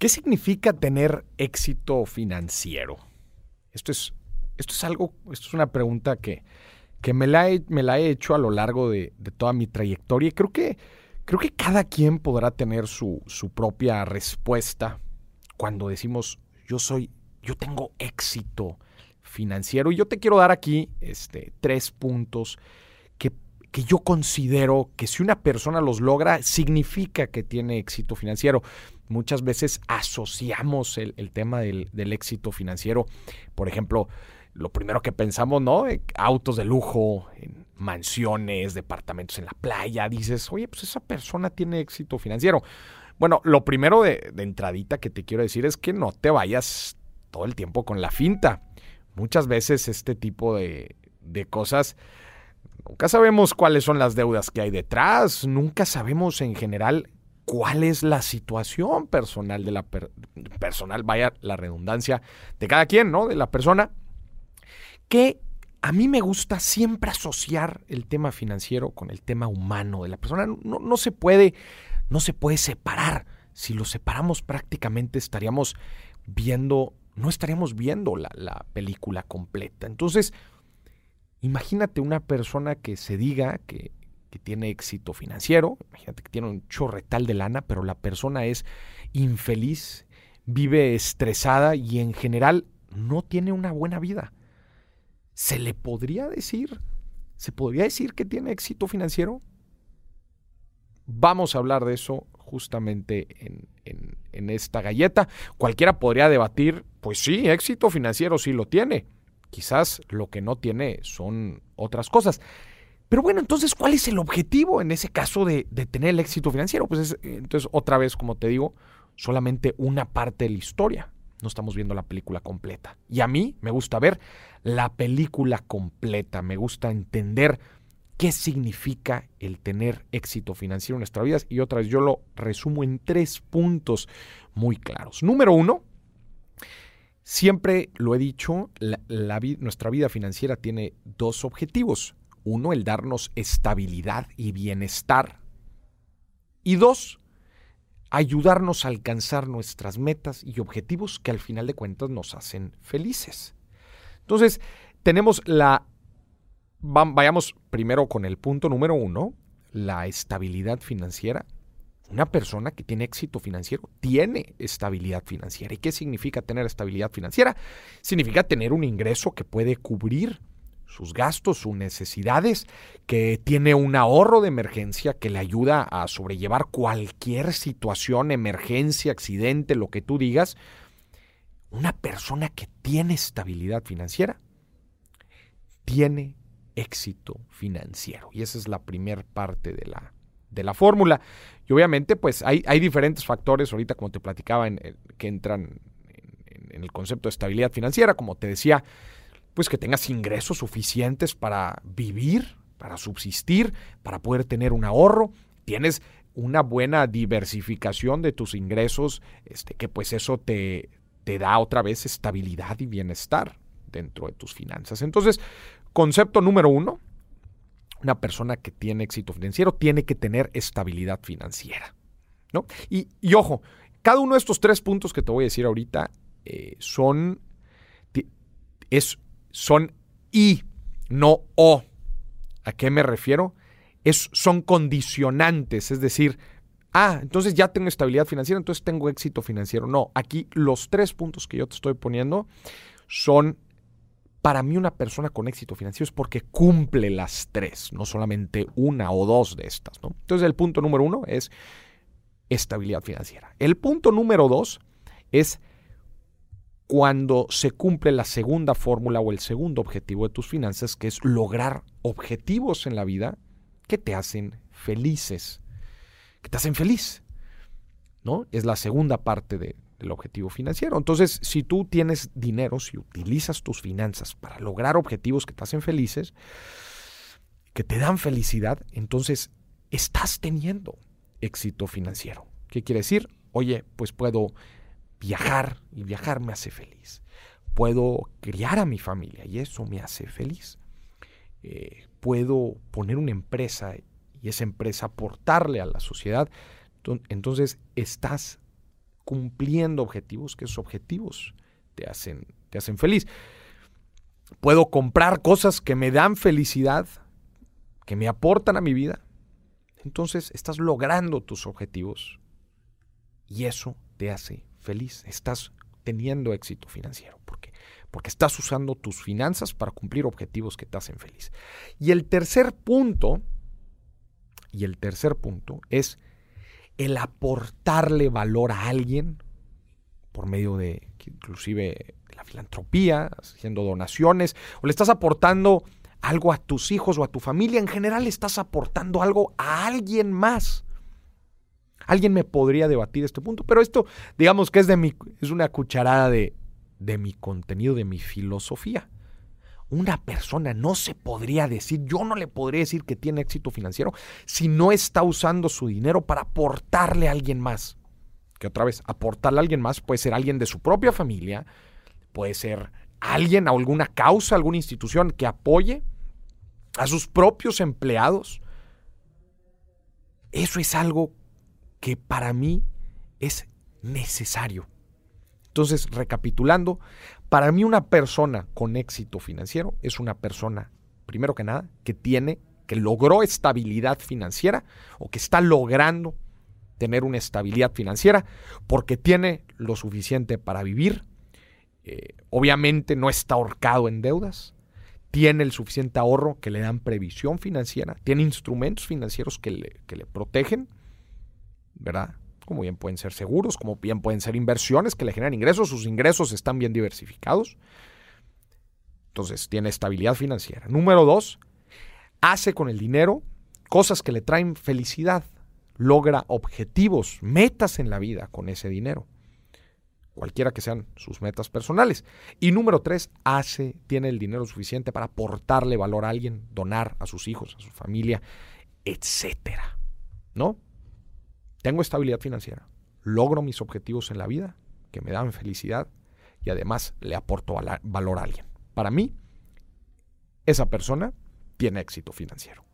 ¿Qué significa tener éxito financiero? Esto es, esto es algo, esto es una pregunta que, que me, la he, me la he hecho a lo largo de, toda mi trayectoria creo que, creo que cada quien podrá tener su, su propia respuesta cuando decimos yo soy, yo tengo éxito financiero. Y yo te quiero dar aquí este, tres puntos que, yo considero que si una persona los logra, significa que tiene éxito financiero muchas veces asociamos el, tema del, éxito financiero. Por ejemplo, lo primero que pensamos, ¿no? Eh, autos de lujo, mansiones, departamentos en la playa. Dices, oye, pues esa persona tiene éxito financiero. Bueno, lo primero de, entradita que te quiero decir es que no te vayas todo el tiempo con la finta. Muchas veces este tipo de cosas... Nunca sabemos cuáles son las deudas que hay detrás, nunca sabemos en general cuál es la situación personal de la personal, vaya la redundancia de cada quien, ¿no? De la persona. Que a mí me gusta siempre asociar el tema financiero con el tema humano de la persona. No, se puede, no se puede separar. Si lo separamos prácticamente estaríamos viendo, no estaríamos viendo la, la película completa. Entonces, imagínate una persona que se diga que que tiene éxito financiero, imagínate que tiene un chorretal de lana, pero la persona es infeliz, vive estresada y en general no tiene una buena vida. ¿Se le podría decir? ¿Se podría decir que tiene éxito financiero? Vamos a hablar de eso justamente en, en, esta galleta. Cualquiera podría debatir, pues sí, éxito financiero sí lo tiene. Quizás lo que no tiene son otras cosas. Pero bueno, entonces, ¿cuál es el objetivo en ese caso de, tener el éxito financiero? Pues es, entonces, otra vez, como te digo, solamente una parte de la historia. No estamos viendo la película completa. Y a mí me gusta ver la película completa. Me gusta entender qué significa el tener éxito financiero en nuestras vidas. Y otra vez, yo lo resumo en tres puntos muy claros. Número uno, siempre lo he dicho, nuestra vida financiera tiene dos objetivos. Uno, el darnos estabilidad y bienestar. Y dos, ayudarnos a alcanzar nuestras metas y objetivos que al final de cuentas nos hacen felices. Entonces, tenemos la... Vayamos primero con el punto número uno, la estabilidad financiera. Una persona que tiene éxito financiero tiene estabilidad financiera. ¿Y qué significa tener estabilidad financiera? Significa tener un ingreso que puede cubrir sus gastos, sus necesidades, que tiene un ahorro de emergencia que le ayuda a sobrellevar cualquier situación, emergencia, accidente, lo que tú digas. Una persona que tiene estabilidad financiera tiene éxito financiero. Y esa es la primera parte de la, de la fórmula. Y obviamente, pues hay, hay, diferentes factores, ahorita como te platicaba, que entran en el concepto de estabilidad financiera. Como te decía, pues que tengas ingresos suficientes para vivir, para subsistir, para poder tener un ahorro. Tienes una buena diversificación de tus ingresos, este, que pues eso te, te da otra vez estabilidad y bienestar dentro de tus finanzas. Entonces, concepto número uno, una persona que tiene éxito financiero tiene que tener estabilidad financiera. ¿no? Y, ojo, cada uno de estos tres puntos que te voy a decir ahorita eh, son, es son y, no o. ¿A qué me refiero? Es, son condicionantes, es decir, ah, entonces ya tengo estabilidad financiera, entonces tengo éxito financiero. No, aquí los tres puntos que yo te estoy poniendo son, para mí una persona con éxito financiero es porque cumple las tres, no solamente una o dos de estas. Entonces el punto número uno es estabilidad financiera. El punto número dos es cuando se cumple la segunda fórmula o el segundo objetivo de tus finanzas, que es lograr objetivos en la vida que te hacen felices, que te hacen feliz. ¿no? Es la segunda parte del objetivo financiero. Entonces, si tú tienes dinero, si utilizas tus finanzas para lograr objetivos que te hacen felices, que te dan felicidad, entonces estás teniendo éxito financiero. ¿Qué quiere decir? Oye, pues puedo viajar y viajar me hace feliz. Puedo criar a mi familia y eso me hace feliz. Eh, puedo poner una empresa y esa empresa aportarle a la sociedad. Entonces estás cumpliendo objetivos, que esos objetivos te hacen, te hacen feliz. Puedo comprar cosas que me dan felicidad, que me aportan a mi vida. Entonces estás logrando tus objetivos y eso te hace feliz. Estás teniendo éxito financiero. porque Porque estás usando tus finanzas para cumplir objetivos que te hacen feliz. Y el tercer punto, y el tercer punto es el aportarle valor a alguien por medio de inclusive la filantropía, haciendo donaciones, o le estás aportando algo a tus hijos o a tu familia, en general estás aportando algo a alguien más. Alguien me podría debatir este punto, pero esto, digamos que es de mi, es una cucharada de, de mi contenido, de mi filosofía. Una persona no se podría decir, yo no le podría decir que tiene éxito financiero si no está usando su dinero para aportarle a alguien más. Que otra vez, aportarle a alguien más puede ser alguien de su propia familia, puede ser alguien a alguna causa, alguna institución que apoye a sus propios empleados. Eso es algo que para mí es necesario. Entonces, recapitulando, para mí una persona con éxito financiero es una persona, primero que nada, que tiene, que logró estabilidad financiera o que está logrando tener una estabilidad financiera porque tiene lo suficiente para vivir. Eh, obviamente no está ahorcado en deudas, tiene el suficiente ahorro que le dan previsión financiera, tiene instrumentos financieros que le, que le protegen ¿verdad? Como bien pueden ser seguros, como bien pueden ser inversiones que le generan ingresos, sus ingresos están bien diversificados. Entonces, tiene estabilidad financiera. Número dos, hace con el dinero cosas que le traen felicidad, logra objetivos, metas en la vida con ese dinero, cualquiera que sean sus metas personales. Y número tres, hace, tiene el dinero suficiente para aportarle valor a alguien, donar a sus hijos, a su familia, etcétera. ¿No? Tengo estabilidad financiera, logro mis objetivos en la vida que me dan felicidad y además le aporto valor a alguien. Para mí, esa persona tiene éxito financiero.